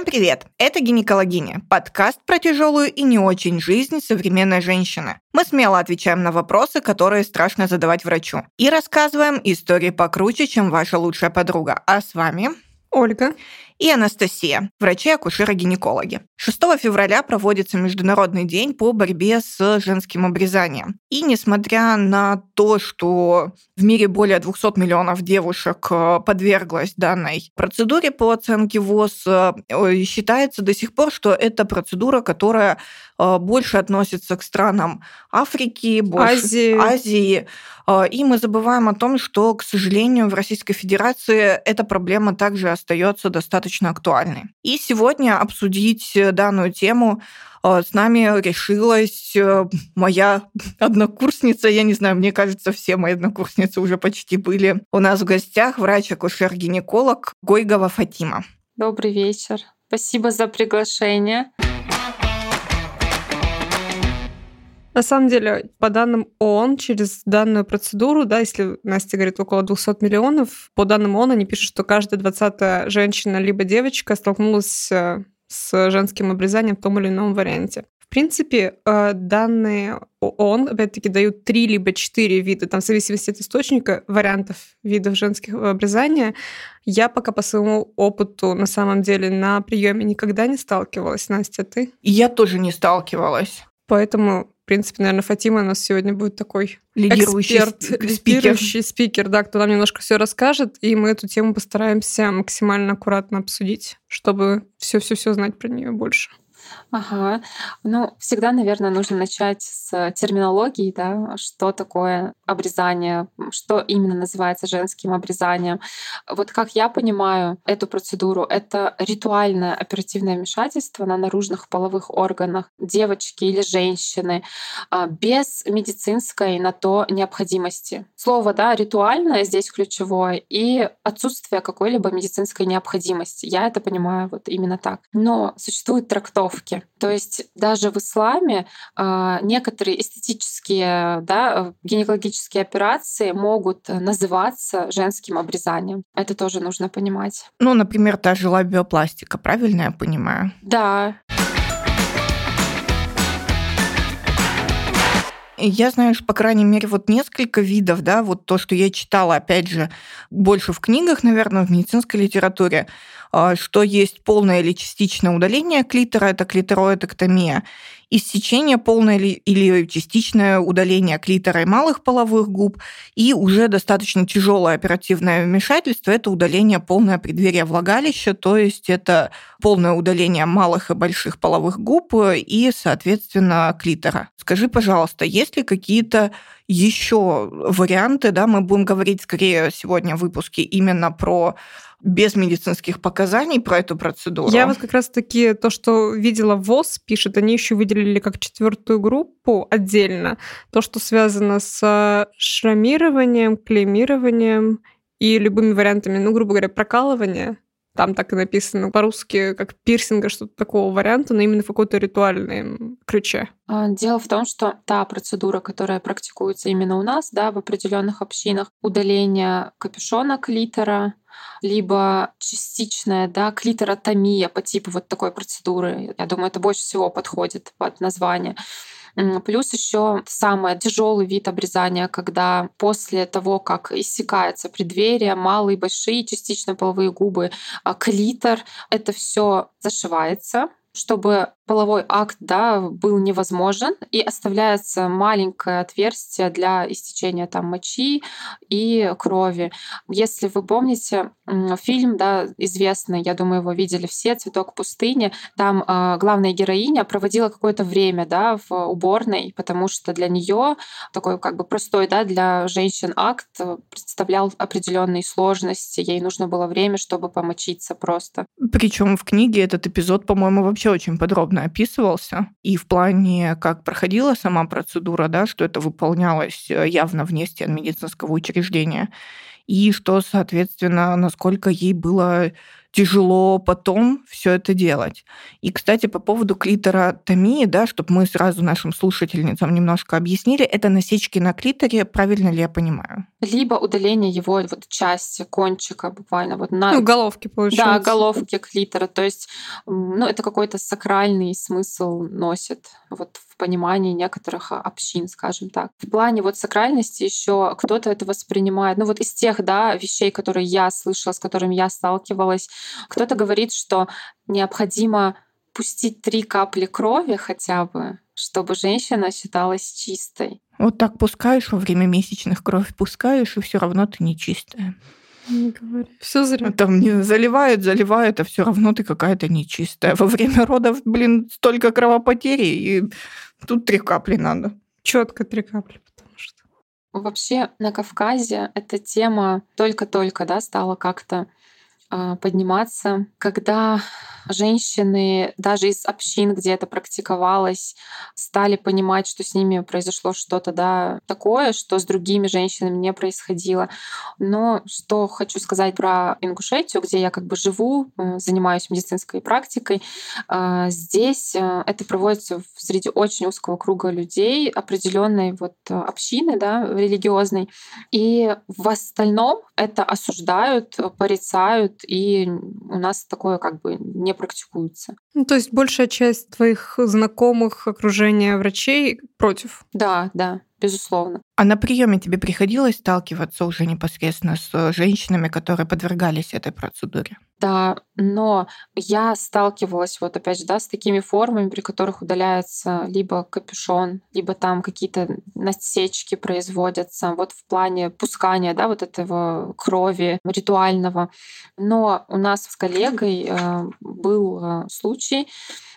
Всем привет! Это «Гинекологиня» – подкаст про тяжелую и не очень жизнь современной женщины. Мы смело отвечаем на вопросы, которые страшно задавать врачу. И рассказываем истории покруче, чем ваша лучшая подруга. А с вами Ольга и Анастасия, врачи-акушеры-гинекологи. 6 февраля проводится Международный день по борьбе с женским обрезанием. И несмотря на то, что в мире более 200 миллионов девушек э, подверглась данной процедуре по оценке ВОЗ, э, считается до сих пор, что это процедура, которая больше относится к странам Африки, больше Азии. Азии. И мы забываем о том, что, к сожалению, в Российской Федерации эта проблема также остается достаточно актуальной. И сегодня обсудить данную тему а, с нами решилась э, моя однокурсница, я не знаю, мне кажется, все мои однокурсницы уже почти были у нас в гостях, врач-акушер-гинеколог Гойгова Фатима. Добрый вечер. Спасибо за приглашение. На самом деле, по данным ООН, через данную процедуру, да, если Настя говорит около 200 миллионов, по данным ООН они пишут, что каждая двадцатая женщина либо девочка столкнулась э, с женским обрезанием в том или ином варианте. В принципе, э, данные ООН, опять-таки, дают три либо четыре вида, там, в зависимости от источника, вариантов видов женского обрезания. Я пока по своему опыту, на самом деле, на приеме никогда не сталкивалась. Настя, ты? Я тоже не сталкивалась. Поэтому принципе, наверное, Фатима у нас сегодня будет такой лидирующий эксперт, спикер. лидирующий спикер, да, кто нам немножко все расскажет, и мы эту тему постараемся максимально аккуратно обсудить, чтобы все-все-все знать про нее больше. Ага. Ну, всегда, наверное, нужно начать с терминологии, да, что такое обрезание, что именно называется женским обрезанием. Вот как я понимаю эту процедуру, это ритуальное оперативное вмешательство на наружных половых органах девочки или женщины а, без медицинской на то необходимости. Слово, да, ритуальное здесь ключевое и отсутствие какой-либо медицинской необходимости. Я это понимаю вот именно так. Но существуют трактовки. То есть даже в исламе э, некоторые эстетические, да, гинекологические операции могут называться женским обрезанием. Это тоже нужно понимать. Ну, например, та же лабиопластика, правильно я понимаю? Да. Я знаю, что, по крайней мере, вот несколько видов, да, вот то, что я читала, опять же, больше в книгах, наверное, в медицинской литературе, а, что есть полное или частичное удаление клитора, это клитороэдоктомия, иссечение полное или частичное удаление клитора и малых половых губ, и уже достаточно тяжелое оперативное вмешательство – это удаление полное преддверия влагалища, то есть это полное удаление малых и больших половых губ и, соответственно, клитора. Скажи, пожалуйста, есть ли какие-то еще варианты, да, мы будем говорить скорее сегодня в выпуске именно про без медицинских показаний про эту процедуру. Я вот как раз-таки то, что видела ВОЗ, пишет, они еще выделили как четвертую группу отдельно. То, что связано с шрамированием, клеймированием и любыми вариантами, ну, грубо говоря, прокалывания. Там так и написано по-русски, как пирсинга, что-то такого варианта, но именно в какой-то ритуальном ключе. А, дело в том, что та процедура, которая практикуется именно у нас, да, в определенных общинах, удаление капюшона клитора, либо частичная да, клиторотомия по типу вот такой процедуры. Я думаю, это больше всего подходит под название. Плюс еще самый тяжелый вид обрезания, когда после того, как иссякается преддверие, малые, большие, частично половые губы, а, клитор, это все зашивается, чтобы половой акт да, был невозможен, и оставляется маленькое отверстие для истечения там, мочи и крови. Если вы помните фильм да, известный, я думаю, его видели все, «Цветок пустыни», там э, главная героиня проводила какое-то время да, в уборной, потому что для нее такой как бы простой да, для женщин акт представлял определенные сложности, ей нужно было время, чтобы помочиться просто. Причем в книге этот эпизод, по-моему, вообще очень подробно подробно описывался. И в плане, как проходила сама процедура, да, что это выполнялось э, явно вне стен медицинского учреждения, и что, соответственно, насколько ей было тяжело потом все это делать. И, кстати, по поводу клиторотомии, да, чтобы мы сразу нашим слушательницам немножко объяснили, это насечки на клиторе, правильно ли я понимаю? Либо удаление его вот части, кончика буквально вот на... Ну, головки, получается. Да, головки клитора. То есть, ну, это какой-то сакральный смысл носит вот в понимании некоторых общин, скажем так. В плане вот сакральности еще кто-то это воспринимает, ну вот из тех, да, вещей, которые я слышала, с которыми я сталкивалась, кто-то говорит, что необходимо пустить три капли крови хотя бы, чтобы женщина считалась чистой. Вот так пускаешь во время месячных кровь, пускаешь, и все равно ты не чистая. Не говори. Все зря. Там не заливают, заливают, а все равно ты какая-то нечистая. Во время родов, блин, столько кровопотери, и тут три капли надо. Четко три капли, потому что. Вообще на Кавказе эта тема только-только да, стала как-то подниматься, когда женщины даже из общин, где это практиковалось, стали понимать, что с ними произошло что-то да, такое, что с другими женщинами не происходило. Но что хочу сказать про Ингушетию, где я как бы живу, э, занимаюсь медицинской практикой, а, здесь э, это проводится среди очень узкого круга людей, определенной вот общины да, религиозной. И в остальном это осуждают, порицают, и у нас такое как бы не практикуется. Ну, то есть большая часть твоих знакомых, окружения врачей против? Да, да безусловно. А на приеме тебе приходилось сталкиваться уже непосредственно с э, женщинами, которые подвергались этой процедуре? Да, но я сталкивалась вот опять же, да, с такими формами, при которых удаляется либо капюшон, либо там какие-то насечки производятся, вот в плане пускания, да, вот этого крови ритуального. Но у нас с коллегой э, был э, случай,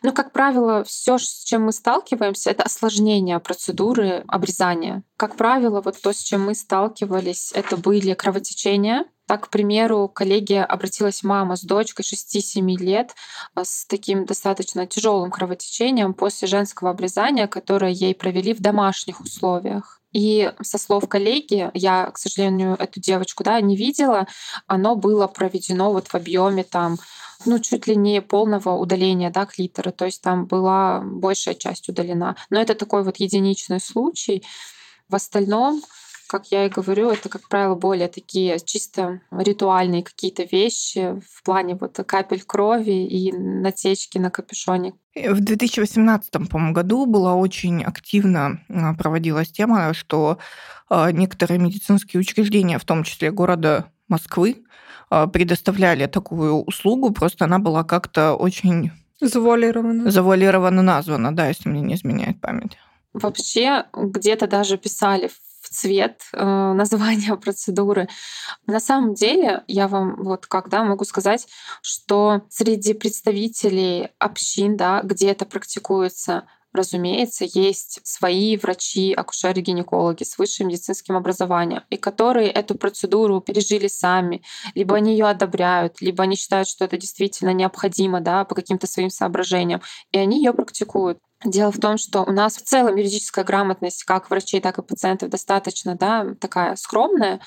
ну, как правило, все, с чем мы сталкиваемся, это осложнение процедуры обрезания. Как правило, вот то, с чем мы сталкивались, это были кровотечения, так, к примеру, коллеге обратилась мама с дочкой 6-7 лет а, с таким достаточно тяжелым кровотечением после женского обрезания, которое ей провели в домашних условиях. И со слов коллеги, я, к сожалению, эту девочку да, не видела, оно было проведено вот в объеме там ну, чуть ли не полного удаления да, клитора, то есть там была большая часть удалена. Но это такой вот единичный случай. В остальном, как я и говорю, это, как правило, более такие чисто ритуальные какие-то вещи в плане вот капель крови и натечки на капюшоне. В 2018 по году была очень активно а, проводилась тема, что а, некоторые медицинские учреждения, в том числе города Москвы, а, предоставляли такую услугу, просто она была как-то очень... Завуалирована. Завуалированно названа, да, если мне не изменяет память. Вообще где-то даже писали в цвет э, названия процедуры. На самом деле, я вам вот когда могу сказать, что среди представителей общин, да, где это практикуется, разумеется, есть свои врачи, акушеры-гинекологи с высшим медицинским образованием, и которые эту процедуру пережили сами, либо они ее одобряют, либо они считают, что это действительно необходимо да, по каким-то своим соображениям, и они ее практикуют. Дело в том, что у нас в целом юридическая грамотность как врачей, так и пациентов достаточно да, такая скромная.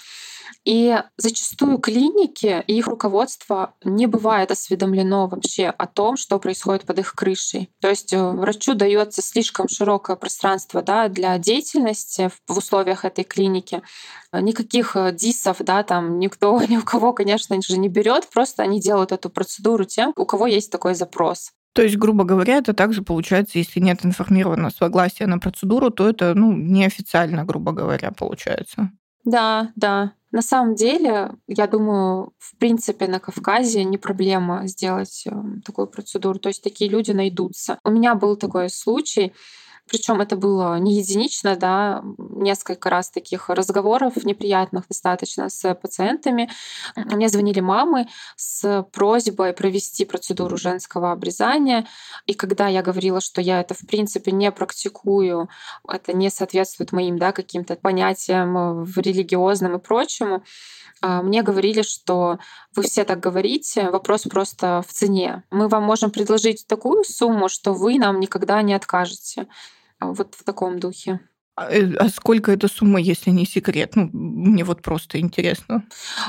И зачастую клиники и их руководство не бывает осведомлено вообще о том, что происходит под их крышей. То есть э, врачу дается слишком широкое пространство да, для деятельности в условиях этой клиники. Никаких э, дисов, да, там никто ни у кого, конечно же, не берет, просто они делают эту процедуру тем, у кого есть такой запрос. То есть, грубо говоря, это также получается, если нет информированного согласия на процедуру, то это ну, неофициально, грубо говоря, получается. Да, да. На самом деле, я думаю, в принципе, на Кавказе не проблема сделать э, такую процедуру. То есть такие люди найдутся. У меня был такой случай. Причем это было не единично, да, несколько раз таких разговоров неприятных достаточно с пациентами. Мне звонили мамы с просьбой провести процедуру женского обрезания. И когда я говорила, что я это в принципе не практикую, это не соответствует моим да, каким-то понятиям в религиозном и прочему, а, мне говорили, что вы все так говорите, вопрос просто в цене. Мы вам можем предложить такую сумму, что вы нам никогда не откажете. А, вот в таком духе. А, э, а сколько эта сумма, если не секрет? Ну, мне вот просто интересно.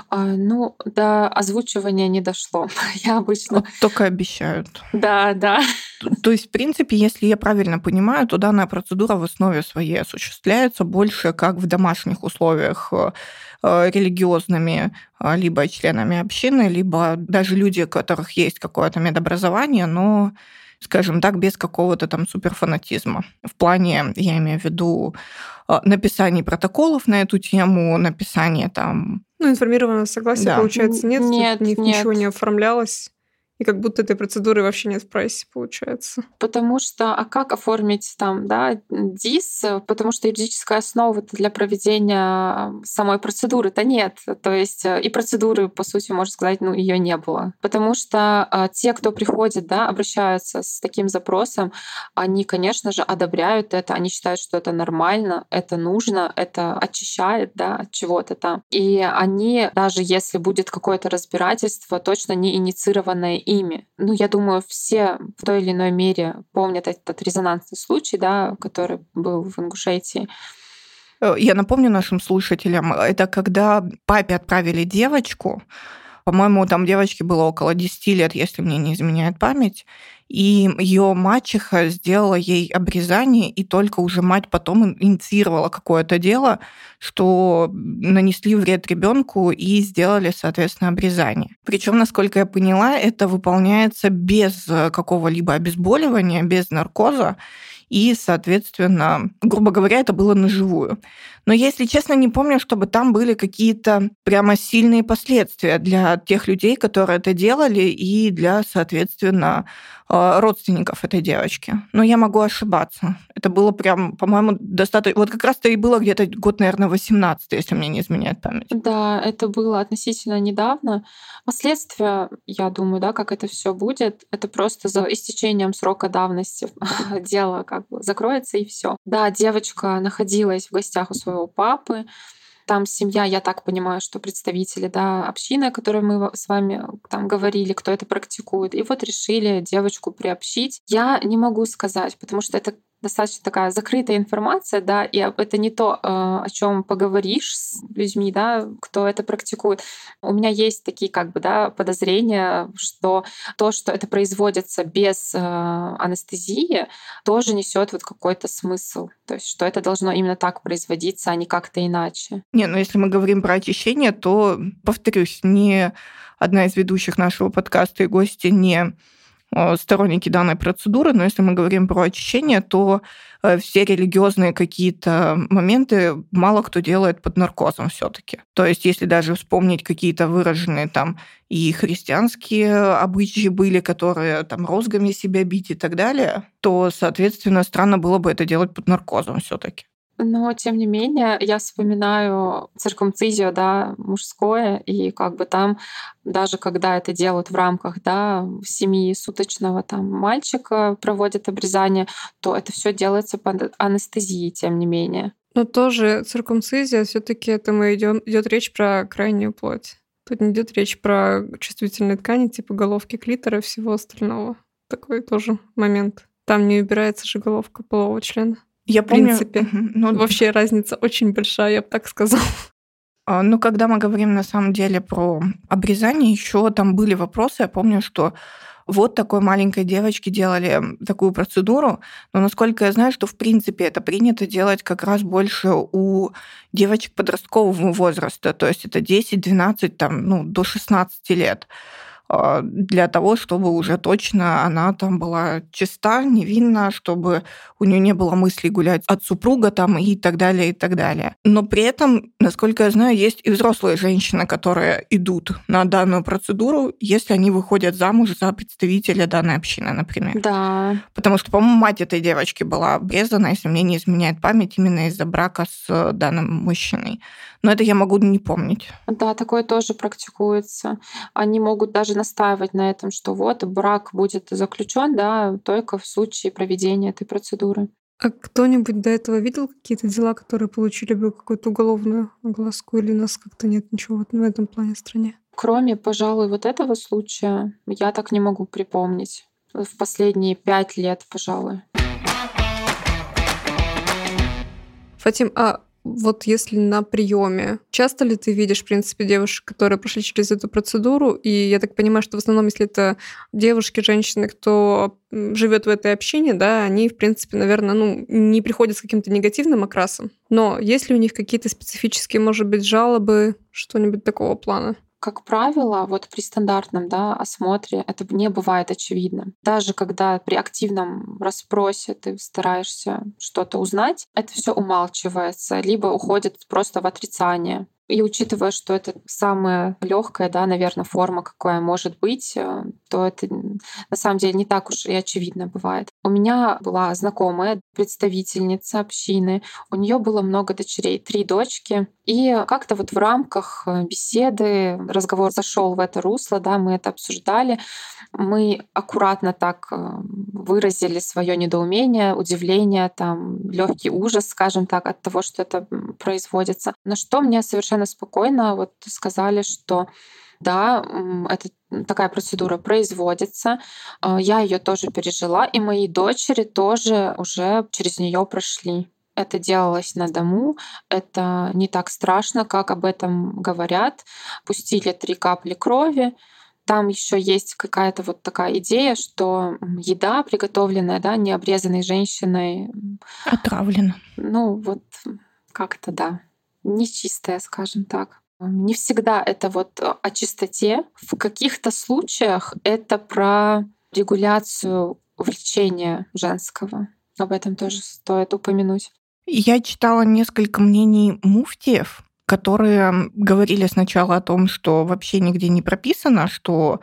А, ну, до озвучивания не дошло. Я обычно... Вот только обещают. Да, да. То, то есть, в принципе, если я правильно понимаю, то данная процедура в основе своей осуществляется больше как в домашних условиях э, э, религиозными либо членами общины, либо даже люди, у которых есть какое-то медобразование, но скажем так, без какого-то там суперфанатизма. В плане, я имею в виду, а, написания протоколов на эту тему, написания там... Ну, информированного согласия, да. получается, нет? Нет, нет. Ничего не оформлялось. И как будто этой процедуры вообще нет в прайсе, получается. Потому что, а как оформить там, да, ДИС? Потому что юридическая основа для проведения самой процедуры-то нет. То есть э, и процедуры, по сути, можно сказать, ну, ее не было. Потому что а, те, кто приходит, да, обращаются с таким запросом, они, конечно же, одобряют это, они считают, что это нормально, это нужно, это очищает, да, от чего-то там. И они, даже если будет какое-то разбирательство, точно не инициированное ими. Ну, я думаю, все в той или иной мере помнят этот резонансный случай, да, который был в Ингушетии. Э, я напомню нашим слушателям, это когда папе отправили девочку, по-моему, там девочке было около 10 лет, если мне не изменяет память, и ее мачеха сделала ей обрезание, и только уже мать потом инициировала какое-то дело, что нанесли вред ребенку и сделали, соответственно, обрезание. Причем, насколько я поняла, это выполняется без какого-либо обезболивания, без наркоза, и, соответственно, грубо говоря, это было наживую. Но я, если честно, не помню, чтобы там были какие-то прямо сильные последствия для тех людей, которые это делали, и для, соответственно, родственников этой девочки. Но я могу ошибаться. Это было прям, по-моему, достаточно... Вот как раз-то и было где-то год, наверное, 18 если мне не изменяет память. Да, это было относительно недавно. Последствия, я думаю, да, как это все будет, это просто за истечением срока давности дело как бы закроется и все. Да, девочка находилась в гостях у своего папы, там семья, я так понимаю, что представители да, общины, о которой мы с вами там говорили, кто это практикует. И вот решили девочку приобщить. Я не могу сказать, потому что это достаточно такая закрытая информация, да, и это не то, э, о чем поговоришь с людьми, да, кто это практикует. У меня есть такие как бы, да, подозрения, что то, что это производится без э, анестезии, тоже несет вот какой-то смысл. То есть, что это должно именно так производиться, а не как-то иначе. Не, ну если мы говорим про очищение, то, повторюсь, не одна из ведущих нашего подкаста и гости не сторонники данной процедуры, но если мы говорим про очищение, то э, все религиозные какие-то моменты мало кто делает под наркозом все-таки. То есть, если даже вспомнить какие-то выраженные там и христианские обычаи были, которые там розгами себя бить и так далее, то, соответственно, странно было бы это делать под наркозом все-таки. Но, тем не менее, я вспоминаю циркумцизию, да, мужское, и как бы там, даже когда это делают в рамках, да, семьи суточного там мальчика проводят обрезание, то это все делается под анестезией, тем не менее. Но тоже циркумцизия, все таки это мы идем, идет речь про крайнюю плоть. Тут не идет речь про чувствительные ткани, типа головки клитора и всего остального. Такой тоже момент. Там не убирается же головка полового члена. Я в принципе. Ну, вообще разница очень большая, я бы так сказала. А, ну, когда мы говорим на самом деле про обрезание, еще там были вопросы. Я помню, что вот такой маленькой девочке делали такую процедуру, но насколько я знаю, что в принципе это принято делать как раз больше у девочек подросткового возраста, то есть это 10, 12, там, ну, до 16 лет. А, для того, чтобы уже точно она там была чиста, невинна, чтобы у нее не было мыслей гулять от супруга там и так далее, и так далее. Но при этом, насколько я знаю, есть и взрослые женщины, которые идут на данную процедуру, если они выходят замуж за представителя данной общины, например. Да. Потому что, по-моему, мать этой девочки была обрезана, если мне не изменяет память, именно из-за брака с данным мужчиной. Но это я могу не помнить. Да, такое тоже практикуется. Они могут даже настаивать на этом, что вот брак будет заключен, да, только в случае проведения этой процедуры. А кто-нибудь до этого видел какие-то дела, которые получили бы какую-то уголовную огласку, или у нас как-то нет ничего в этом плане в стране? Кроме, пожалуй, вот этого случая, я так не могу припомнить. В последние пять лет, пожалуй. Фатим, а вот если на приеме, часто ли ты видишь, в принципе, девушек, которые прошли через эту процедуру? И я так понимаю, что в основном, если это девушки, женщины, кто живет в этой общине, да, они, в принципе, наверное, ну, не приходят с каким-то негативным окрасом. Но есть ли у них какие-то специфические, может быть, жалобы, что-нибудь такого плана? Как правило, вот при стандартном да, осмотре это не бывает очевидно. Даже когда при активном расспросе ты стараешься что-то узнать, это все умалчивается, либо уходит просто в отрицание. И учитывая, что это самая легкая, да, наверное, форма, какая может быть, э, то это на самом деле не так уж и очевидно бывает. У меня была знакомая представительница общины, у нее было много дочерей, три дочки, и как-то вот в рамках э, беседы разговор зашел в это русло, да, мы это обсуждали, мы аккуратно так э, выразили свое недоумение, удивление, там легкий ужас, скажем так, от того, что это производится. На что мне совершенно спокойно вот сказали, что да, это такая процедура производится. Э, я ее тоже пережила, и мои дочери тоже уже через нее прошли. Это делалось на дому, это не так страшно, как об этом говорят. Пустили три капли крови, там еще есть какая-то вот такая идея, что еда, приготовленная, да, не обрезанной женщиной... Отравлена. Ну, вот как-то, да, нечистая, скажем так. Не всегда это вот о чистоте. В каких-то случаях это про регуляцию влечения женского. Об этом тоже стоит упомянуть. Я читала несколько мнений муфтиев которые говорили сначала о том, что вообще нигде не прописано, что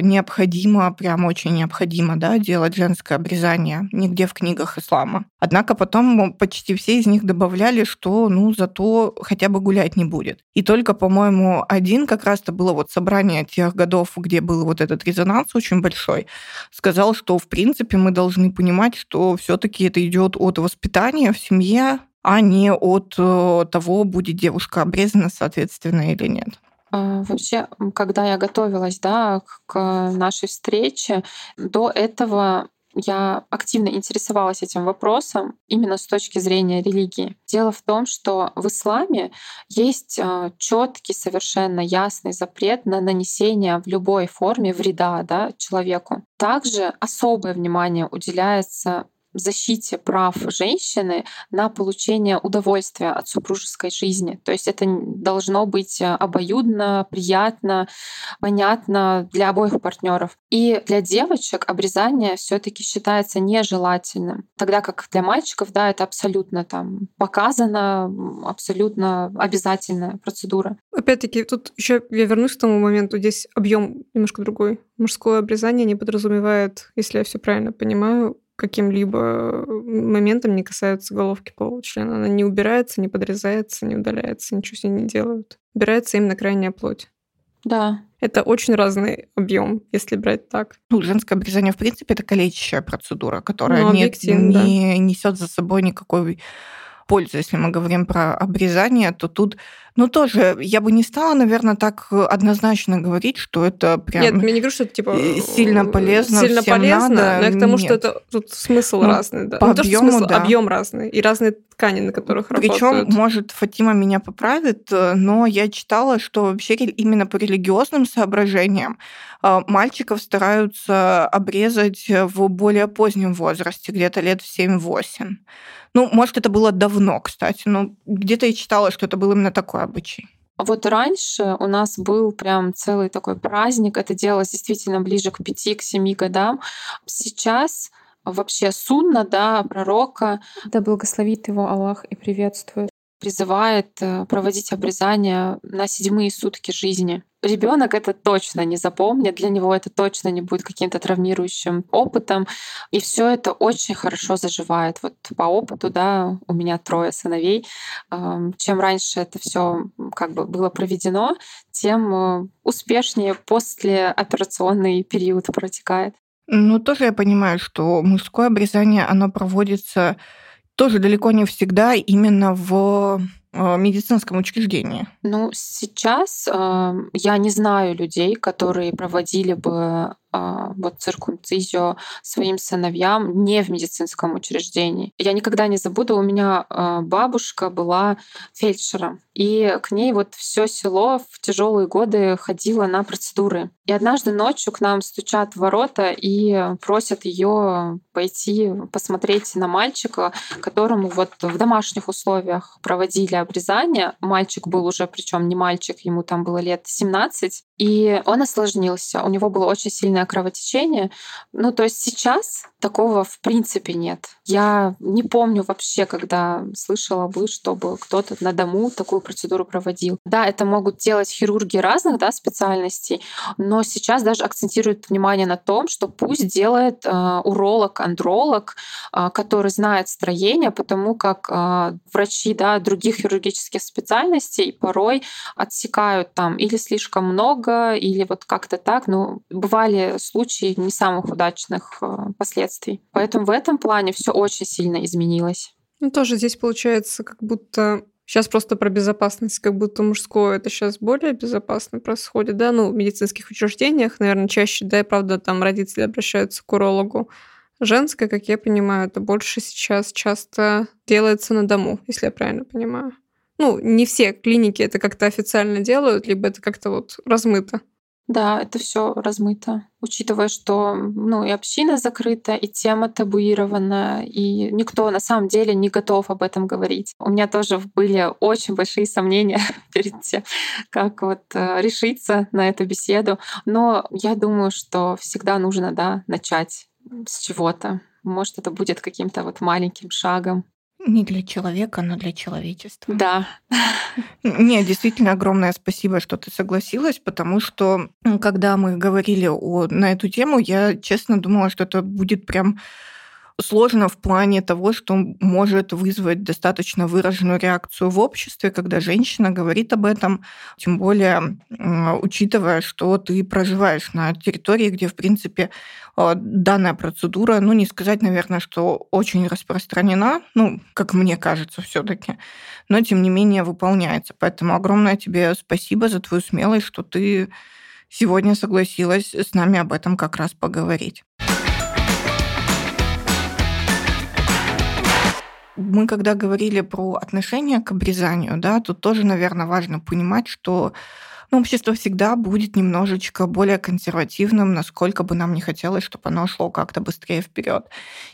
необходимо, прям очень необходимо, да, делать женское обрезание нигде в книгах ислама. Однако потом почти все из них добавляли, что, ну, зато хотя бы гулять не будет. И только, по-моему, один как раз-то было вот собрание тех годов, где был вот этот резонанс очень большой, сказал, что, в принципе, мы должны понимать, что все таки это идет от воспитания в семье, а не от э, того, будет девушка обрезана, соответственно, или нет. А, вообще, когда я готовилась да, к нашей встрече, до этого я активно интересовалась этим вопросом именно с точки зрения религии. Дело в том, что в исламе есть а, четкий, совершенно ясный запрет на нанесение в любой форме вреда да, человеку. Также особое внимание уделяется защите прав женщины на получение удовольствия от супружеской жизни. То есть это должно быть э, обоюдно, приятно, понятно для обоих партнеров. И для девочек обрезание все-таки считается нежелательным, тогда как для мальчиков, да, это абсолютно там показано, абсолютно обязательная процедура. Опять-таки, тут еще я вернусь к тому моменту, здесь объем немножко другой. Мужское обрезание не подразумевает, если я все правильно понимаю, каким-либо моментом не касаются головки полового члена. Она не убирается, не подрезается, не удаляется, ничего с ней не делают. Убирается именно крайняя плоть. Да. Это очень разный объем, если брать так. Ну, женское обрезание, в принципе, это калечащая процедура, которая ну, не, не несет за собой никакой пользу. Если мы говорим про обрезание, то тут, ну, тоже я бы не стала, наверное, так однозначно говорить, что это прям... Нет, я не говорю, что это типа сильно полезно, сильно полезно, надо. но я к тому, Нет. что это тут смысл ну, разный, да. По ну, объему, смысл, да. объем разный и разные ткани, на которых Причем, работают. может, Фатима меня поправит, но я читала, что вообще именно по религиозным соображениям э, мальчиков стараются обрезать в более позднем возрасте, где-то лет в 7-8. Ну, может, это было давно, кстати, но где-то я читала, что это был именно такой обычай. Вот раньше у нас был прям целый такой праздник, это делалось действительно ближе к пяти, к семи годам. Сейчас вообще сунна, да, пророка, да благословит его Аллах и приветствует, призывает э, проводить обрезание на седьмые сутки жизни. Ребенок это точно не запомнит, для него это точно не будет каким-то травмирующим опытом, и все это очень хорошо заживает. Вот по опыту, да, у меня трое сыновей. Чем раньше это все как бы было проведено, тем э, успешнее после операционный период протекает. Ну, тоже я понимаю, что мужское обрезание, оно проводится тоже далеко не всегда именно в э, медицинском учреждении? Ну, сейчас э, я не знаю людей, которые проводили бы вот циркумцизию своим сыновьям не в медицинском учреждении. Я никогда не забуду, у меня а, бабушка была фельдшером, и к ней вот все село в тяжелые годы ходило на процедуры. И однажды ночью к нам стучат ворота и просят ее пойти посмотреть на мальчика, которому вот в домашних условиях проводили обрезание. Мальчик был уже, причем не мальчик, ему там было лет 17, и он осложнился. У него было очень сильное кровотечение. Ну, то есть сейчас такого в принципе нет. Я не помню вообще, когда слышала бы, чтобы кто-то на дому такую процедуру проводил. Да, это могут делать хирурги разных да, специальностей, но сейчас даже акцентируют внимание на том, что пусть делает э, уролог, андролог, э, который знает строение, потому как э, врачи да, других хирургических специальностей порой отсекают там или слишком много, или вот как-то так. Ну, бывали случаи не самых удачных э, последствий. Поэтому в этом плане все очень сильно изменилось. Ну, тоже здесь получается, как будто Сейчас просто про безопасность, как будто мужское это сейчас более безопасно происходит, да, ну, в медицинских учреждениях, наверное, чаще, да, и правда, там родители обращаются к урологу. Женское, как я понимаю, это больше сейчас часто делается на дому, если я правильно понимаю. Ну, не все клиники это как-то официально делают, либо это как-то вот размыто. Да, это все размыто, учитывая, что ну, и община закрыта, и тема табуирована, и никто на самом деле не готов об этом говорить. У меня тоже были очень большие сомнения перед тем, как вот э, решиться на эту беседу. Но я думаю, что всегда нужно да, начать с чего-то. Может, это будет каким-то вот маленьким шагом. Не для человека, но для человечества. Да. Не, действительно огромное спасибо, что ты согласилась, потому что когда мы говорили о, на эту тему, я честно думала, что это будет прям сложно в плане того, что может вызвать достаточно выраженную реакцию в обществе, когда женщина говорит об этом, тем более учитывая, что ты проживаешь на территории, где, в принципе, а, данная процедура, ну, не сказать, наверное, что очень распространена, ну, как мне кажется все таки но, тем не менее, выполняется. Поэтому огромное тебе спасибо за твою смелость, что ты сегодня согласилась с нами об этом как раз поговорить. Мы когда говорили про отношение к обрезанию, да, тут тоже, наверное, важно понимать, что ну, общество всегда будет немножечко более консервативным, насколько бы нам не хотелось, чтобы оно шло как-то быстрее вперед.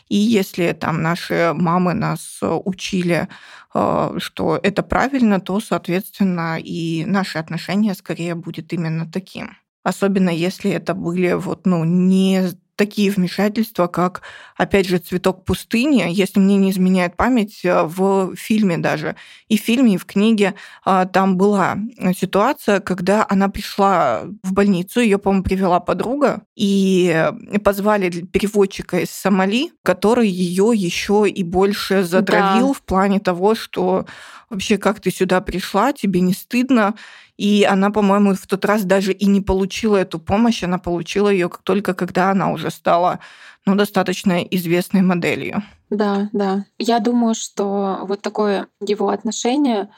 И если там наши мамы нас учили, э, что это правильно, то, соответственно, и наше отношение скорее будет именно таким. Особенно если это были вот, ну, не такие вмешательства, как, опять же, «Цветок пустыни», если мне не изменяет память, э, в фильме даже, и в фильме, и в книге а, там была ситуация, когда она пришла в больницу, ее, по-моему, привела подруга, и позвали переводчика из Сомали, который ее еще и больше задравил да. в плане того, что вообще как ты сюда пришла, тебе не стыдно, и она, по-моему, в тот раз даже и не получила эту помощь, она получила ее только когда она уже стала ну, достаточно известной моделью. Да, да. Я думаю, что вот такое его отношение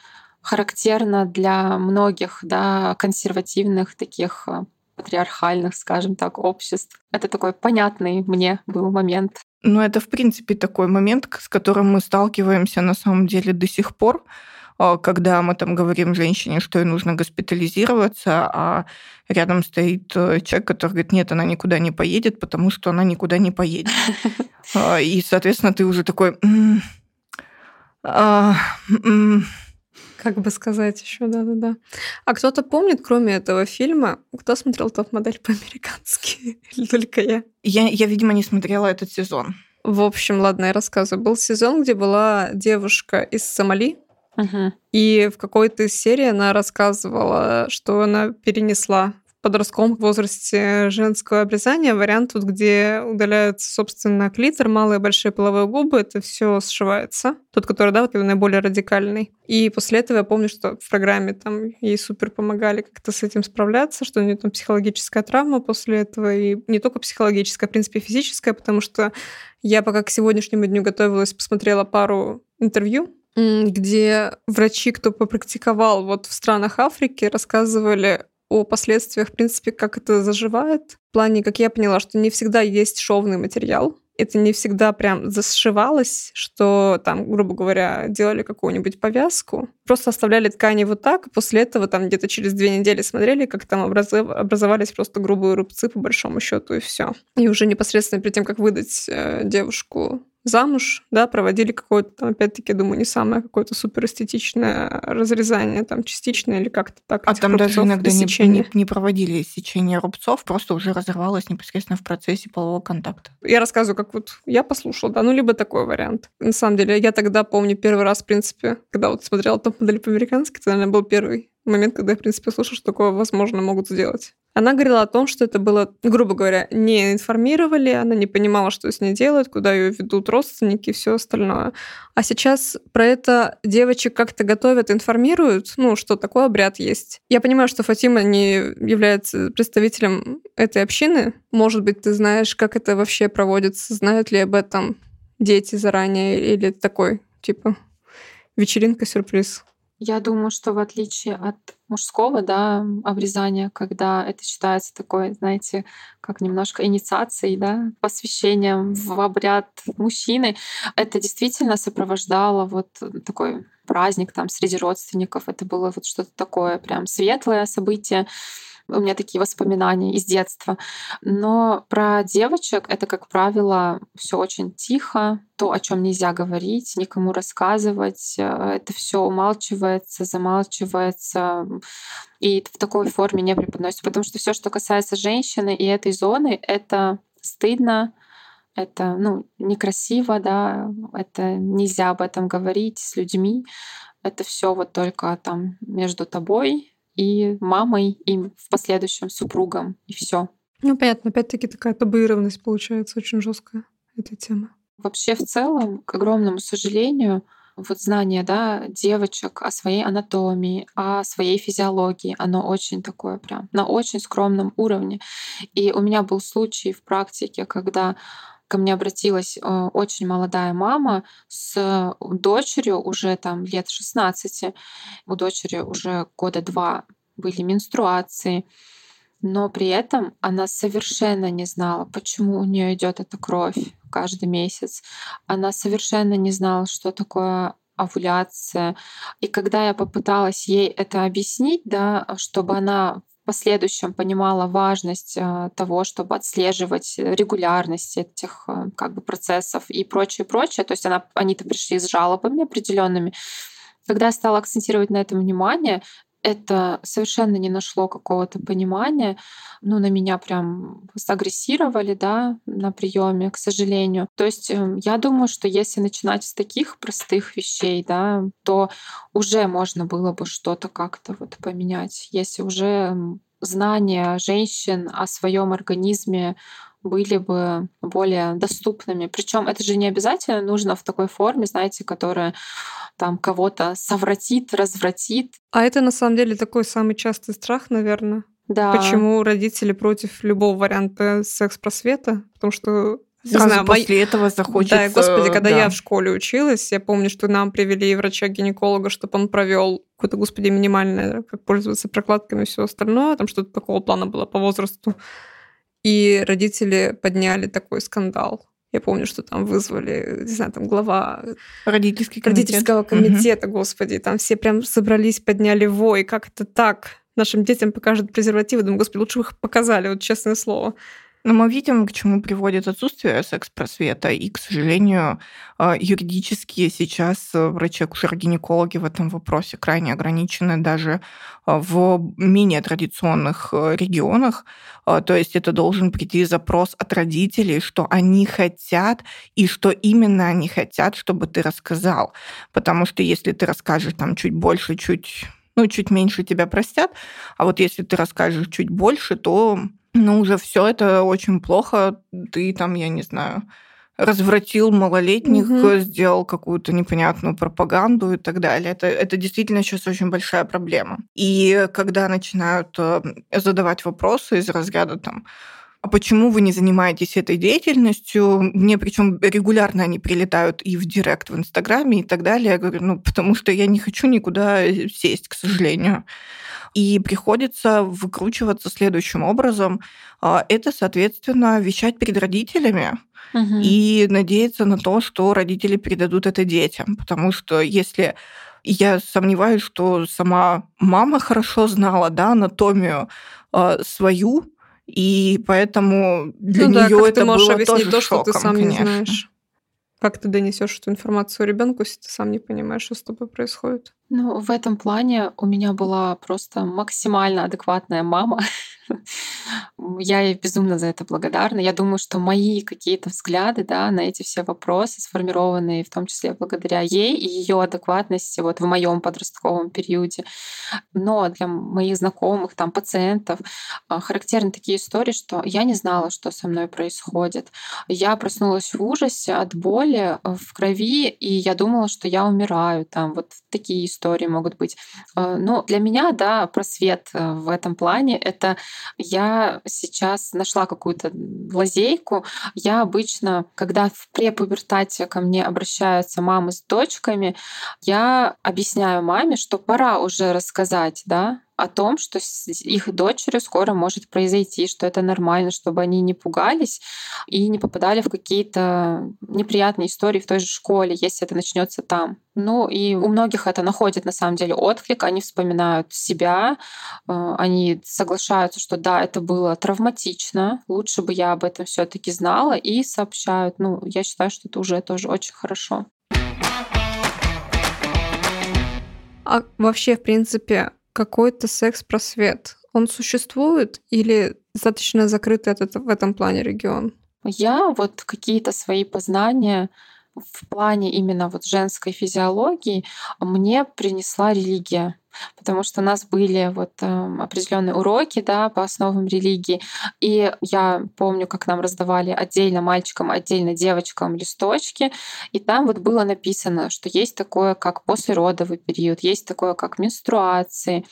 характерно для многих да, консервативных таких э, патриархальных, скажем так, обществ. Это такой понятный мне был момент. Ну, это, в принципе, такой момент, с которым мы сталкиваемся на самом деле до сих пор, когда мы там говорим женщине, что ей нужно госпитализироваться, а рядом стоит э, человек, который говорит, нет, она никуда не поедет, потому что она никуда не поедет. А, и, соответственно, ты уже такой... А, как бы сказать еще, да-да-да. А кто-то помнит, кроме этого фильма, кто смотрел топ-модель по-американски? Или только я? я? Я, видимо, не смотрела этот сезон. В общем, ладно, я рассказываю. Был сезон, где была девушка из Сомали, Угу. И в какой-то серии она рассказывала, что она перенесла в подростковом возрасте женского обрезания вариант, тут, где удаляются, собственно, клитор, малые и большие половые губы, это все сшивается. Тот, который, да, вот наиболее радикальный. И после этого я помню, что в программе там ей супер помогали как-то с этим справляться, что у нее там психологическая травма после этого, и не только психологическая, а, в принципе, физическая, потому что я пока к сегодняшнему дню готовилась, посмотрела пару интервью где врачи, кто попрактиковал вот в странах Африки, рассказывали о последствиях, в принципе, как это заживает. В плане, как я поняла, что не всегда есть шовный материал, это не всегда прям зашивалось, что там, грубо говоря, делали какую-нибудь повязку, просто оставляли ткани вот так, и после этого там где-то через две недели смотрели, как там образовались просто грубые рубцы по большому счету и все. И уже непосредственно перед тем, как выдать э, девушку замуж, да, проводили какое-то, там, опять-таки, думаю, не самое какое-то суперэстетичное разрезание, там, частичное или как-то так. А там даже иногда не, не, не проводили сечение рубцов, просто уже разрывалось непосредственно в процессе полового контакта. Я рассказываю, как вот я послушала, да, ну, либо такой вариант. На самом деле, я тогда помню первый раз, в принципе, когда вот смотрела топ-модель по-американски, это, наверное, был первый момент, когда я, в принципе, слушала, что такое возможно могут сделать. Она говорила о том, что это было, грубо говоря, не информировали, она не понимала, что с ней делают, куда ее ведут родственники и все остальное. А сейчас про это девочек как-то готовят, информируют, ну, что такой обряд есть. Я понимаю, что Фатима не является представителем этой общины. Может быть, ты знаешь, как это вообще проводится, знают ли об этом дети заранее, или такой, типа, вечеринка-сюрприз? Я думаю, что в отличие от мужского да, обрезания, когда это считается такой, знаете, как немножко инициацией, да, посвящением в обряд мужчины, это действительно сопровождало вот такой праздник там среди родственников. Это было вот что-то такое прям светлое событие. У меня такие воспоминания из детства. Но про девочек это, как правило, все очень тихо. То, о чем нельзя говорить, никому рассказывать, э, это все умалчивается, замалчивается и в такой форме не преподносится. Потому что все, что касается женщины и этой зоны, это стыдно, это ну, некрасиво, да, это нельзя об этом говорить с людьми. Это все вот только там между тобой и мамой, и в последующем супругом, и все. Ну, понятно, опять-таки такая табуированность получается очень жесткая этой темы. Вообще, в целом, к огромному сожалению, вот знание да, девочек о своей анатомии, о своей физиологии, оно очень такое прям на очень скромном уровне. И у меня был случай в практике, когда ко мне обратилась э, очень молодая мама с дочерью уже там лет 16. У дочери уже года два были менструации, но при этом она совершенно не знала, почему у нее идет эта кровь каждый месяц. Она совершенно не знала, что такое овуляция. И когда я попыталась ей это объяснить, да, чтобы она последующем понимала важность э, того, чтобы отслеживать регулярность этих э, как бы процессов и прочее, прочее. То есть она, они-то пришли с жалобами определенными. Когда я стала акцентировать на этом внимание, это совершенно не нашло какого-то понимания. Ну, на меня прям сагрессировали, да, на приеме, к сожалению. То есть эм, я думаю, что если начинать с таких простых вещей, да, то уже можно было бы что-то как-то вот поменять. Если уже знания женщин о своем организме были бы более доступными. Причем это же не обязательно нужно в такой форме, знаете, которая там кого-то совратит, развратит. А это на самом деле такой самый частый страх, наверное. Да. Почему родители против любого варианта секс-просвета? Потому что Сразу знаю, после мой... этого захочется... Да, господи, когда да. я в школе училась, я помню, что нам привели врача-гинеколога, чтобы он провел какое-то, господи, минимальное, как пользоваться прокладками и все остальное. Там что-то такого плана было по возрасту. И родители подняли такой скандал. Я помню, что там вызвали, не знаю, там глава Родительский комитет. родительского комитета, угу. господи, там все прям собрались, подняли вой, как это так? Нашим детям покажут презервативы. Думаю, господи, лучше бы их показали, вот честное слово. Но мы видим, к чему приводит отсутствие секс-просвета, и, к сожалению, а, юридически сейчас врачи-акушеры-гинекологи в этом вопросе крайне ограничены даже а, в менее традиционных э, регионах. А, то есть это должен прийти запрос от родителей, что они хотят и что именно они хотят, чтобы ты рассказал. Потому что если ты расскажешь там чуть больше, чуть ну, чуть меньше тебя простят, а вот если ты расскажешь чуть больше, то ну, уже все это очень плохо. Ты там, я не знаю, развратил малолетних, угу. сделал какую-то непонятную пропаганду и так далее. Это, это действительно сейчас очень большая проблема. И когда начинают э, задавать вопросы из разряда там, а почему вы не занимаетесь этой деятельностью? Мне причем регулярно они прилетают и в директ в Инстаграме и так далее. Я говорю, ну, потому что я не хочу никуда сесть, к сожалению. И приходится выкручиваться следующим образом. А, это, соответственно, вещать перед родителями угу. и надеяться на то, что родители передадут это детям. Потому что если я сомневаюсь, что сама мама хорошо знала да, анатомию э, свою, и поэтому для ну, нее да, это ты можешь было объяснить тоже то, шоком, что ты сам конечно. не знаешь. Как ты донесешь эту информацию ребенку, если ты сам не понимаешь, что с тобой происходит? Ну, в этом плане у меня была просто максимально адекватная мама. Я ей безумно за это благодарна. Я думаю, что мои какие-то взгляды да, на эти все вопросы, сформированные в том числе благодаря ей и ее адекватности вот в моем подростковом периоде. Но для моих знакомых, там, пациентов а, характерны такие истории, что я не знала, что со мной происходит. Я проснулась в ужасе от боли в крови, и я думала, что я умираю. Там вот такие истории истории могут быть. Э, но для меня, да, просвет э, в этом плане — это я сейчас нашла какую-то лазейку. Я обычно, когда в препубертате ко мне обращаются мамы с дочками, я объясняю маме, что пора уже рассказать, да, о том, что с их дочерью скоро может произойти, что это нормально, чтобы они не пугались и не попадали в какие-то неприятные истории в той же школе, если это начнется там. Ну и у многих это находит на самом деле отклик, они вспоминают себя, э, они соглашаются, что да, это было травматично, лучше бы я об этом все-таки знала и сообщают. Ну, я считаю, что это уже тоже очень хорошо. А вообще, в принципе, какой-то секс-просвет, он существует или достаточно закрытый этот, в этом плане регион? Я вот какие-то свои познания в плане именно вот женской физиологии мне принесла религия. Потому что у нас были вот э, определенные уроки да, по основам религии. И я помню, как нам раздавали отдельно мальчикам, отдельно девочкам листочки, и там вот было написано, что есть такое, как послеродовый период, есть такое, как менструации,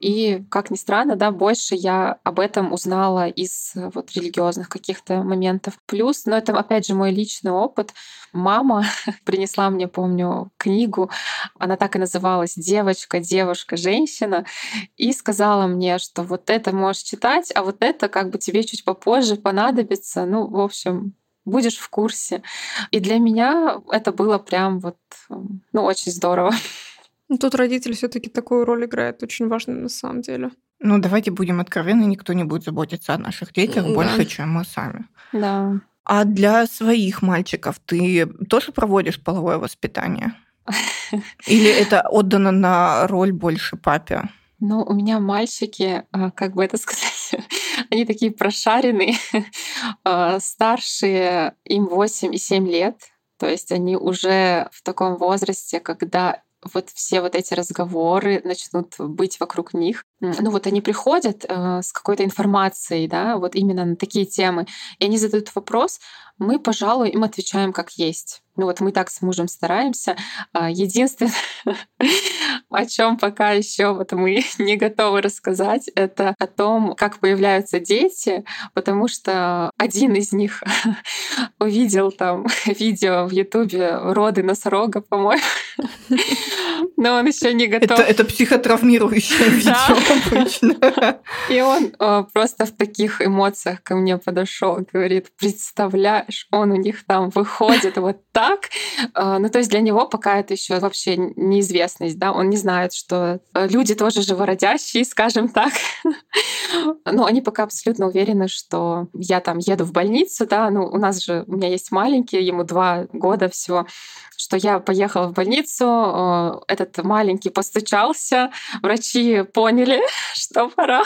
и, как ни странно, да, больше я об этом узнала из э, вот религиозных каких-то моментов. Плюс, но это опять же мой личный опыт. Мама принесла мне, помню, книгу, она так и называлась «Девочка, девушка, женщина», и сказала мне, что вот это можешь читать, а вот это как бы тебе чуть попозже понадобится. Ну, в общем, будешь в курсе. И для меня это было прям вот, ну, очень здорово. Ну, тут родитель все-таки такую роль играет, очень важную на самом деле. Ну, давайте будем откровенны, никто не будет заботиться о наших детях да. больше, чем мы сами. Да. А для своих мальчиков ты тоже проводишь половое воспитание? Или это отдано на роль больше папе? Ну, у меня мальчики, а, как бы это сказать, они такие прошаренные, а, старшие, им 8 и 7 лет, то есть они уже в таком возрасте, когда вот все вот эти разговоры начнут быть вокруг них. Ну вот они приходят э, с какой-то информацией, да, вот именно на такие темы, и они задают вопрос, мы, пожалуй, им отвечаем как есть. Ну вот мы так с мужем стараемся. А, единственное, о чем пока еще вот мы не готовы рассказать, это о том, как появляются дети, потому что один из них увидел там видео в Ютубе роды носорога, по-моему, но он еще не готов. Это, это психотравмирующее видео обычно. И он о, просто в таких эмоциях ко мне подошел, говорит, представляешь, он у них там выходит вот так. Ну, то есть для него пока это еще вообще неизвестность, да, он не знает, что э, люди тоже живородящие, скажем так. Но они пока абсолютно уверены, что я там еду в больницу, да, ну, у нас же, у меня есть маленький, ему два года всего, что я поехала в больницу, э, этот маленький постучался, врачи поняли, что пора,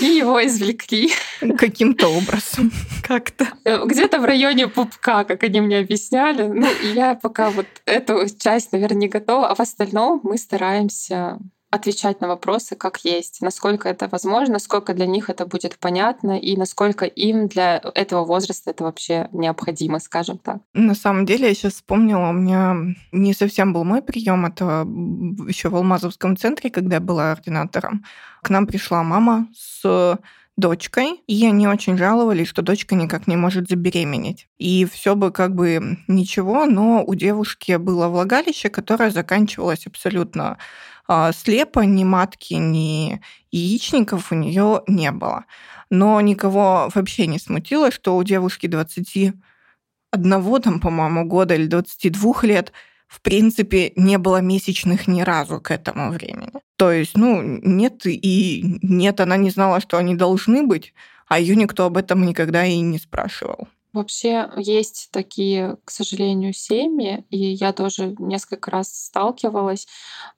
и его извлекли. Каким-то образом. Как-то. Э, где-то в районе пупка, как они мне объясняли. Ну, я пока вот эту часть, наверное, не готова, а в остальном мы стараемся отвечать на вопросы как есть, насколько это возможно, насколько для них это будет понятно и насколько им для этого возраста это вообще необходимо, скажем так. На самом деле, я сейчас вспомнила, у меня не совсем был мой прием, это еще в Алмазовском центре, когда я была ординатором. К нам пришла мама с дочкой, и они очень жаловались, что дочка никак не может забеременеть. И все бы как бы ничего, но у девушки было влагалище, которое заканчивалось абсолютно слепо, ни матки, ни яичников у нее не было. Но никого вообще не смутило, что у девушки 21 там, по-моему, года или 22 лет в принципе, не было месячных ни разу к этому времени. То есть, ну, нет и нет, она не знала, что они должны быть, а ее никто об этом никогда и не спрашивал. Вообще есть такие, к сожалению, семьи, и я тоже несколько раз сталкивалась,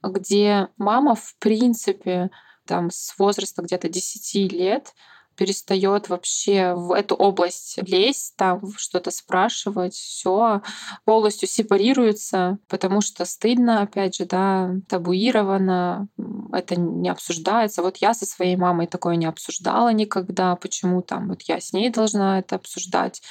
где мама, в принципе, там с возраста где-то 10 лет перестает вообще в эту область лезть, там что-то спрашивать, все полностью сепарируется, потому что стыдно, опять же, да, табуировано, это не обсуждается. Вот я со своей мамой такое не обсуждала никогда, почему там вот я с ней должна это обсуждать.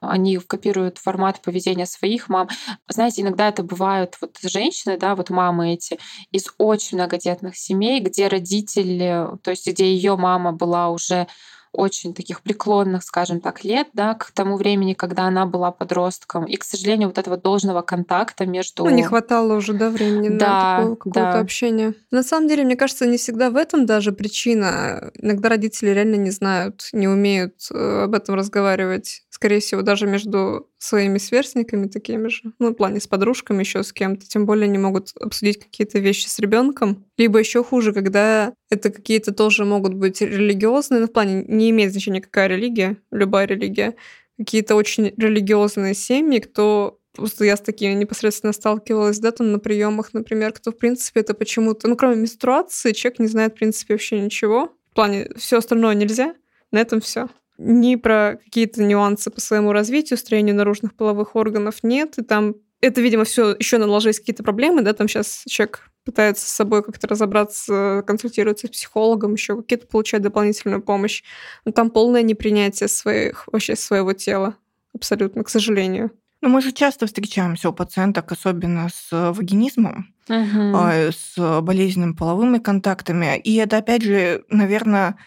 Они копируют формат поведения своих мам. Знаете, иногда это бывают вот женщины, да, вот мамы эти из очень многодетных семей, где родители, то есть где ее мама была уже очень таких преклонных, скажем так, лет, да, к тому времени, когда она была подростком. И, к сожалению, вот этого должного контакта между... Ну, не хватало уже, да, времени да, на такое какое-то да. общение. На самом деле, мне кажется, не всегда в этом даже причина. Иногда родители реально не знают, не умеют э, об этом разговаривать. Скорее всего, даже между своими сверстниками такими же, ну, в плане с подружками еще с кем-то, тем более не могут обсудить какие-то вещи с ребенком. Либо еще хуже, когда это какие-то тоже могут быть религиозные, ну, в плане не имеет значения, какая религия, любая религия, какие-то очень религиозные семьи, кто Просто я с такими непосредственно сталкивалась, да, там на приемах, например, кто, в принципе, это почему-то, ну, кроме менструации, человек не знает, в принципе, вообще ничего. В плане, все остальное нельзя, на этом все ни про какие-то нюансы по своему развитию, строению наружных половых органов нет. И там это, видимо, все еще наложились какие-то проблемы, да, там сейчас человек пытается с собой как-то разобраться, консультируется с психологом, еще какие-то получать дополнительную помощь. Но там полное непринятие своих, вообще своего тела. Абсолютно, к сожалению. Ну, мы же часто встречаемся у пациенток, особенно с вагинизмом, угу. с болезненными половыми контактами. И это, опять же, наверное, Э,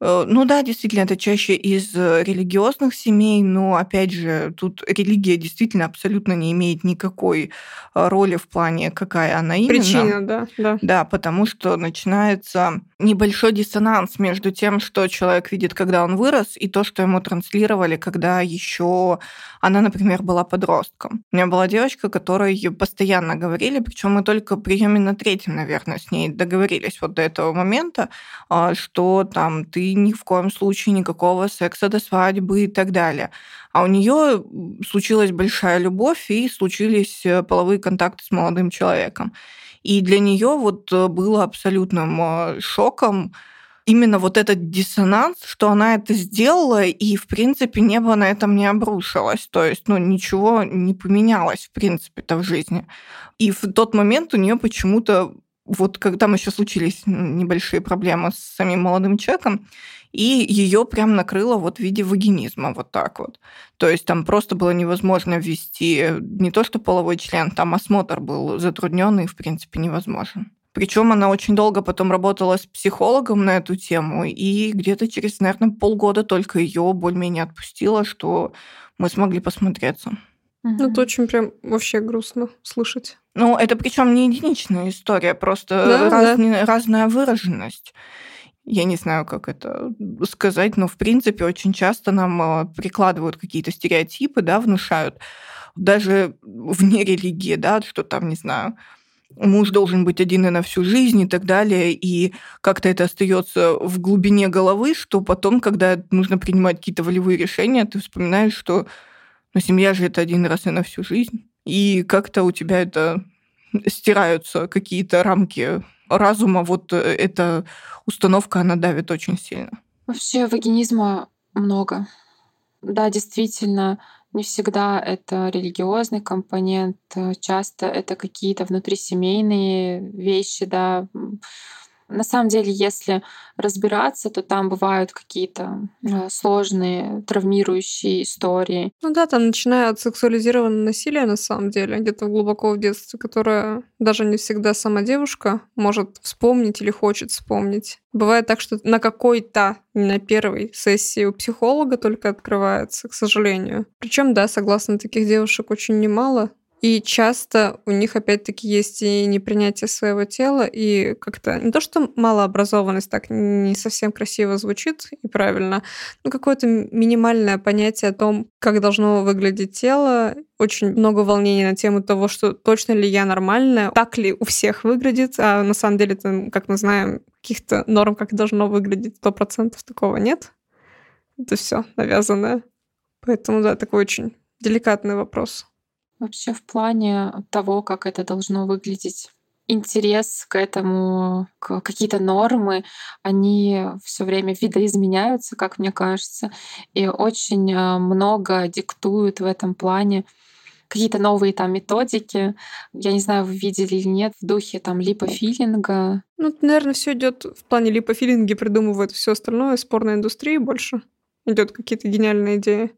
ну да, действительно, это чаще из э, религиозных семей, но опять же, тут религия действительно абсолютно не имеет никакой э, роли в плане, какая она именно. Причина, да, да. Да, потому что начинается небольшой диссонанс между тем, что человек видит, когда он вырос, и то, что ему транслировали, когда еще она, например, была подростком. У меня была девочка, которой постоянно говорили, причем мы только приеме на третьем, наверное, с ней договорились вот до этого момента, а, что там ты ни в коем случае никакого секса до свадьбы и так далее. А у нее случилась большая любовь и случились э, половые контакты с молодым человеком. И для нее вот э, было абсолютным э, шоком именно вот этот диссонанс, что она это сделала, и, в принципе, небо на этом не обрушилось. То есть, ну, ничего не поменялось, в принципе-то, в жизни. И в тот момент у нее почему-то вот когда там еще случились небольшие проблемы с самим молодым человеком, и ее прям накрыло вот в виде вагинизма, вот так вот. То есть там просто было невозможно ввести не то что половой член, там осмотр был затрудненный, в принципе, невозможен. Причем она очень долго потом работала с психологом на эту тему, и где-то через, наверное, полгода только ее более-менее отпустила, что мы смогли посмотреться. Ну, это очень прям вообще грустно слышать. Ну, это причем не единичная история, просто да, раз, да. разная выраженность. Я не знаю, как это сказать, но в принципе очень часто нам а, прикладывают какие-то стереотипы, да, внушают даже вне религии, да, что там, не знаю, муж должен быть один и на всю жизнь и так далее, и как-то это остается в глубине головы, что потом, когда нужно принимать какие-то волевые решения, ты вспоминаешь, что ну, семья же это один раз и на всю жизнь. И как-то у тебя это стираются какие-то рамки разума. Вот э, эта установка, она давит очень сильно. Вообще вагинизма много. Да, действительно, не всегда это религиозный компонент, часто это какие-то внутрисемейные вещи, да, На самом деле, если разбираться, то там бывают какие-то э, сложные, травмирующие истории. Ну да, там начиная от сексуализированного насилия, на самом деле, где-то глубоко в детстве, которое даже не всегда сама девушка может вспомнить или хочет вспомнить. Бывает так, что на какой-то, не на первой сессии у психолога только открывается, к сожалению. Причем, да, согласно таких девушек очень немало. И часто у них опять-таки есть и непринятие своего тела, и как-то не то, что малообразованность так не совсем красиво звучит и правильно, но какое-то минимальное понятие о том, как должно выглядеть тело, очень много волнений на тему того, что точно ли я нормальная, так ли у всех выглядит, а на самом деле, это, как мы знаем, каких-то норм, как должно выглядеть, сто процентов такого нет. Это все навязанное. Поэтому, да, такой очень деликатный вопрос. Вообще в плане того, как это должно выглядеть интерес к этому, к какие-то нормы, они все время видоизменяются, как мне кажется, и очень э, много диктуют в этом плане какие-то новые там методики. Я не знаю, вы видели или нет, в духе там липофилинга. Ну, наверное, все идет в плане липофилинги, придумывают все остальное, спорная индустрия больше. Идет какие-то гениальные идеи.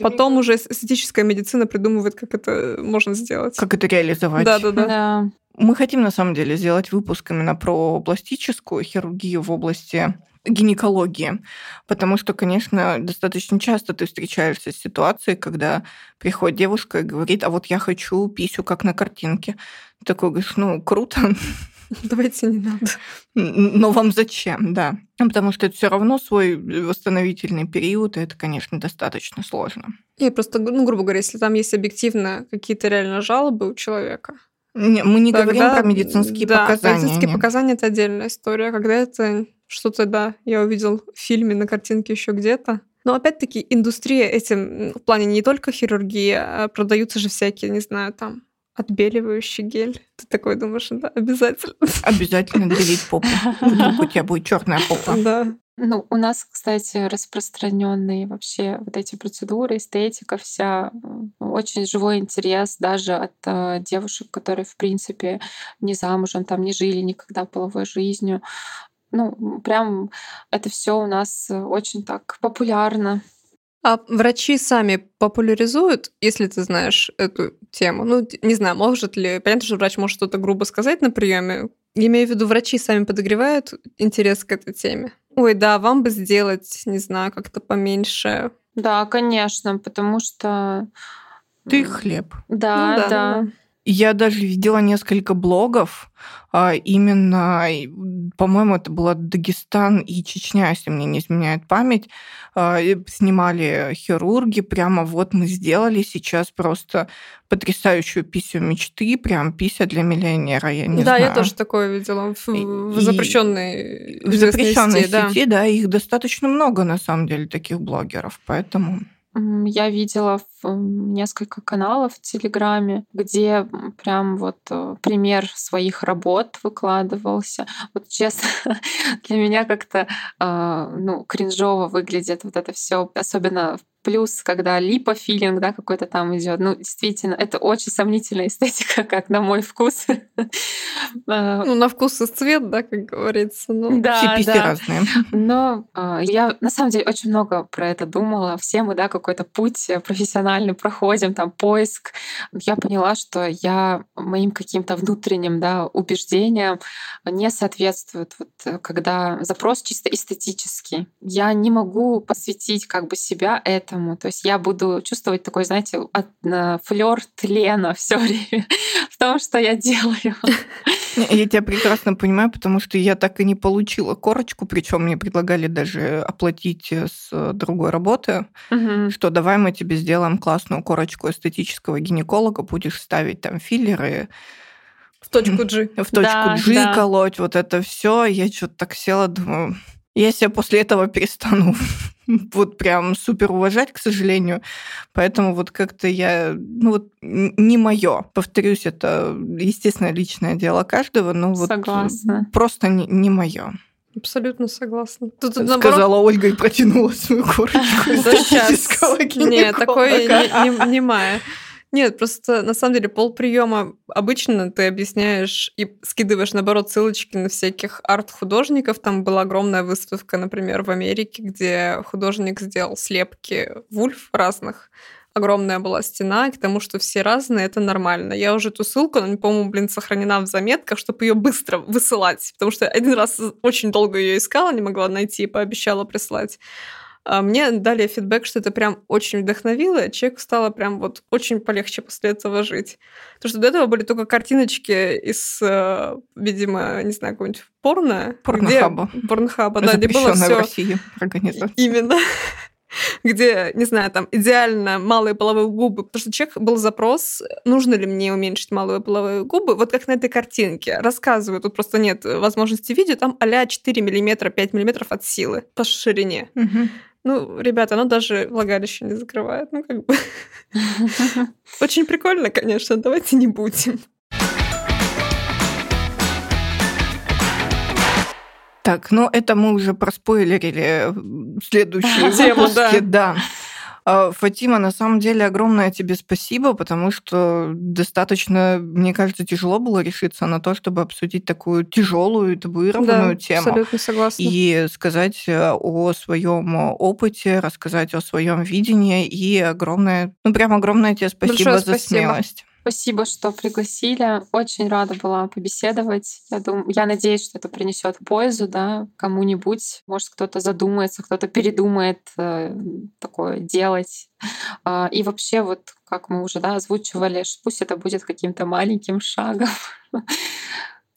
Потом уже эстетическая медицина придумывает, как это можно сделать. Как это реализовать. Да, да, да. Мы хотим, на самом деле, сделать выпуск именно про пластическую хирургию в области гинекологии, потому что, конечно, достаточно часто ты встречаешься с ситуацией, когда приходит девушка и говорит, а вот я хочу писю, как на картинке. Ты такой говоришь, ну, круто, Давайте не надо. Но вам зачем, да. Потому что это все равно свой восстановительный период, и это, конечно, достаточно сложно. И просто, ну, грубо говоря, если там есть объективно какие-то реально жалобы у человека, не, мы не Тогда, говорим про медицинские да, показания. Медицинские нет. показания это отдельная история. Когда это что-то, да, я увидел в фильме, на картинке еще где-то. Но опять-таки индустрия этим в плане не только хирургии, а продаются же всякие, не знаю, там отбеливающий гель. Ты такой думаешь, да, обязательно. Обязательно делить попу. Вдруг у тебя будет черная попа. Да. Ну, у нас, кстати, распространенные вообще вот эти процедуры, эстетика вся, очень живой интерес даже от э, девушек, которые, в принципе, не замужем, там не жили никогда половой жизнью. Ну, прям это все у нас очень так популярно. А врачи сами популяризуют, если ты знаешь эту тему? Ну, не знаю, может ли... Понятно, что врач может что-то грубо сказать на приеме. Я имею в виду, врачи сами подогревают интерес к этой теме. Ой, да, вам бы сделать, не знаю, как-то поменьше. Да, конечно, потому что... Ты хлеб. Да, ну, да. да. Я даже видела несколько блогов, а, именно, по-моему, это было Дагестан и Чечня, если мне не изменяет память, а, снимали хирурги, прямо вот мы сделали сейчас просто потрясающую писю мечты, прям пися для миллионера, я не да, знаю. я тоже такое видела в, в запрещенной в запрещенной сети, да. сети, да, их достаточно много на самом деле таких блогеров, поэтому я видела несколько каналов в Телеграме, где прям вот э, пример своих работ выкладывался. Вот честно, для меня как-то а, ну, кринжово выглядит вот это все, особенно плюс, когда липофилинг, да, какой-то там идет. Ну, действительно, это очень сомнительная эстетика, как на мой вкус. А, ну, на вкус и цвет, да, как говорится. Ну, да, да. разные. Но а, я, на самом деле, очень много про это думала. Все мы, да, какой-то путь профессиональный проходим, там, поиск. Я поняла, что я моим каким-то внутренним, да, убеждениям не соответствует, вот, когда запрос чисто эстетический. Я не могу посвятить как бы себя этому этому. То есть я буду чувствовать такой, знаете, флер тлена все время в том, что я делаю. Я тебя прекрасно понимаю, потому что я так и не получила корочку, причем мне предлагали даже оплатить с другой работы, угу. что давай мы тебе сделаем классную корочку эстетического гинеколога, будешь ставить там филлеры, в точку G. В точку да, G да. колоть, вот это все. Я что-то так села, думаю, я себя после этого перестану вот прям супер уважать, к сожалению. Поэтому вот как-то я, ну вот не мое. Повторюсь, это, естественно, личное дело каждого, но вот Согласна. просто не, не мое. Абсолютно согласна. Тут, Сказала наоборот... Ольга и протянула свою корочку. Нет, такое не, моя. Нет, просто на самом деле пол приема обычно ты объясняешь и скидываешь, наоборот, ссылочки на всяких арт-художников. Там была огромная выставка, например, в Америке, где художник сделал слепки вульф разных огромная была стена, и к тому, что все разные, это нормально. Я уже эту ссылку, она, по-моему, блин, сохранена в заметках, чтобы ее быстро высылать, потому что один раз очень долго ее искала, не могла найти, и пообещала прислать. А мне дали фидбэк, что это прям очень вдохновило, человеку стало прям вот очень полегче после этого жить. Потому что до этого были только картиночки из, э, видимо, не знаю, какого-нибудь порно. Порнохаба. Где... Порнохаба, да, где было все... в России организация. Именно где, не знаю, там идеально малые половые губы, потому что человек был запрос, нужно ли мне уменьшить малые половые губы, вот как на этой картинке. Рассказываю, тут просто нет возможности видеть, там а 4 миллиметра, 5 миллиметров от силы по ширине. Угу. Ну, ребята, оно даже влагалище не закрывает. Ну, как бы... Очень прикольно, конечно, давайте не будем. Так, ну это мы уже проспойлерили следующие выпуски, да. А, Фатима, на самом деле огромное тебе спасибо, потому что достаточно, мне кажется, тяжело было решиться на то, чтобы обсудить такую тяжелую табуированную да, тему. Абсолютно согласна. И сказать э, о своем опыте, рассказать о своем видении. И огромное, ну прям огромное тебе спасибо Большое за спасибо. смелость. Спасибо, что пригласили. Очень рада была побеседовать. Я, думаю, я надеюсь, что это принесет пользу да, кому-нибудь. Может, кто-то задумается, кто-то передумает э, такое делать. Э, и вообще, вот как мы уже да, озвучивали, пусть это будет каким-то маленьким шагом.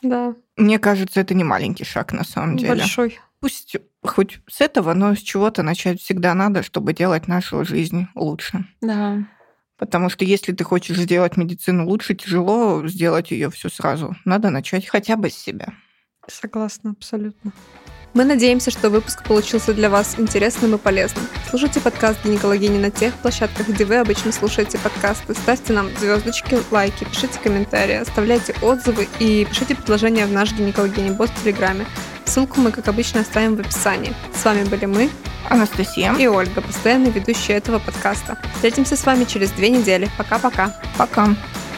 Да. Мне кажется, это не маленький шаг на самом деле. Большой. Пусть хоть с этого, но с чего-то начать всегда надо, чтобы делать нашу жизнь лучше. Да. Потому что если ты хочешь сделать медицину лучше, тяжело сделать ее все сразу. Надо начать хотя бы с себя. Согласна, абсолютно. Мы надеемся, что выпуск получился для вас интересным и полезным. Слушайте подкаст «Гинекологини» на тех площадках, где вы обычно слушаете подкасты. Ставьте нам звездочки, лайки, пишите комментарии, оставляйте отзывы и пишите предложения в наш «Гинекологини» бот в Телеграме. Ссылку мы, как обычно, оставим в описании. С вами были мы, Анастасия и Ольга, постоянные ведущие этого подкаста. Встретимся с вами через две недели. Пока-пока. Пока. -пока. Пока.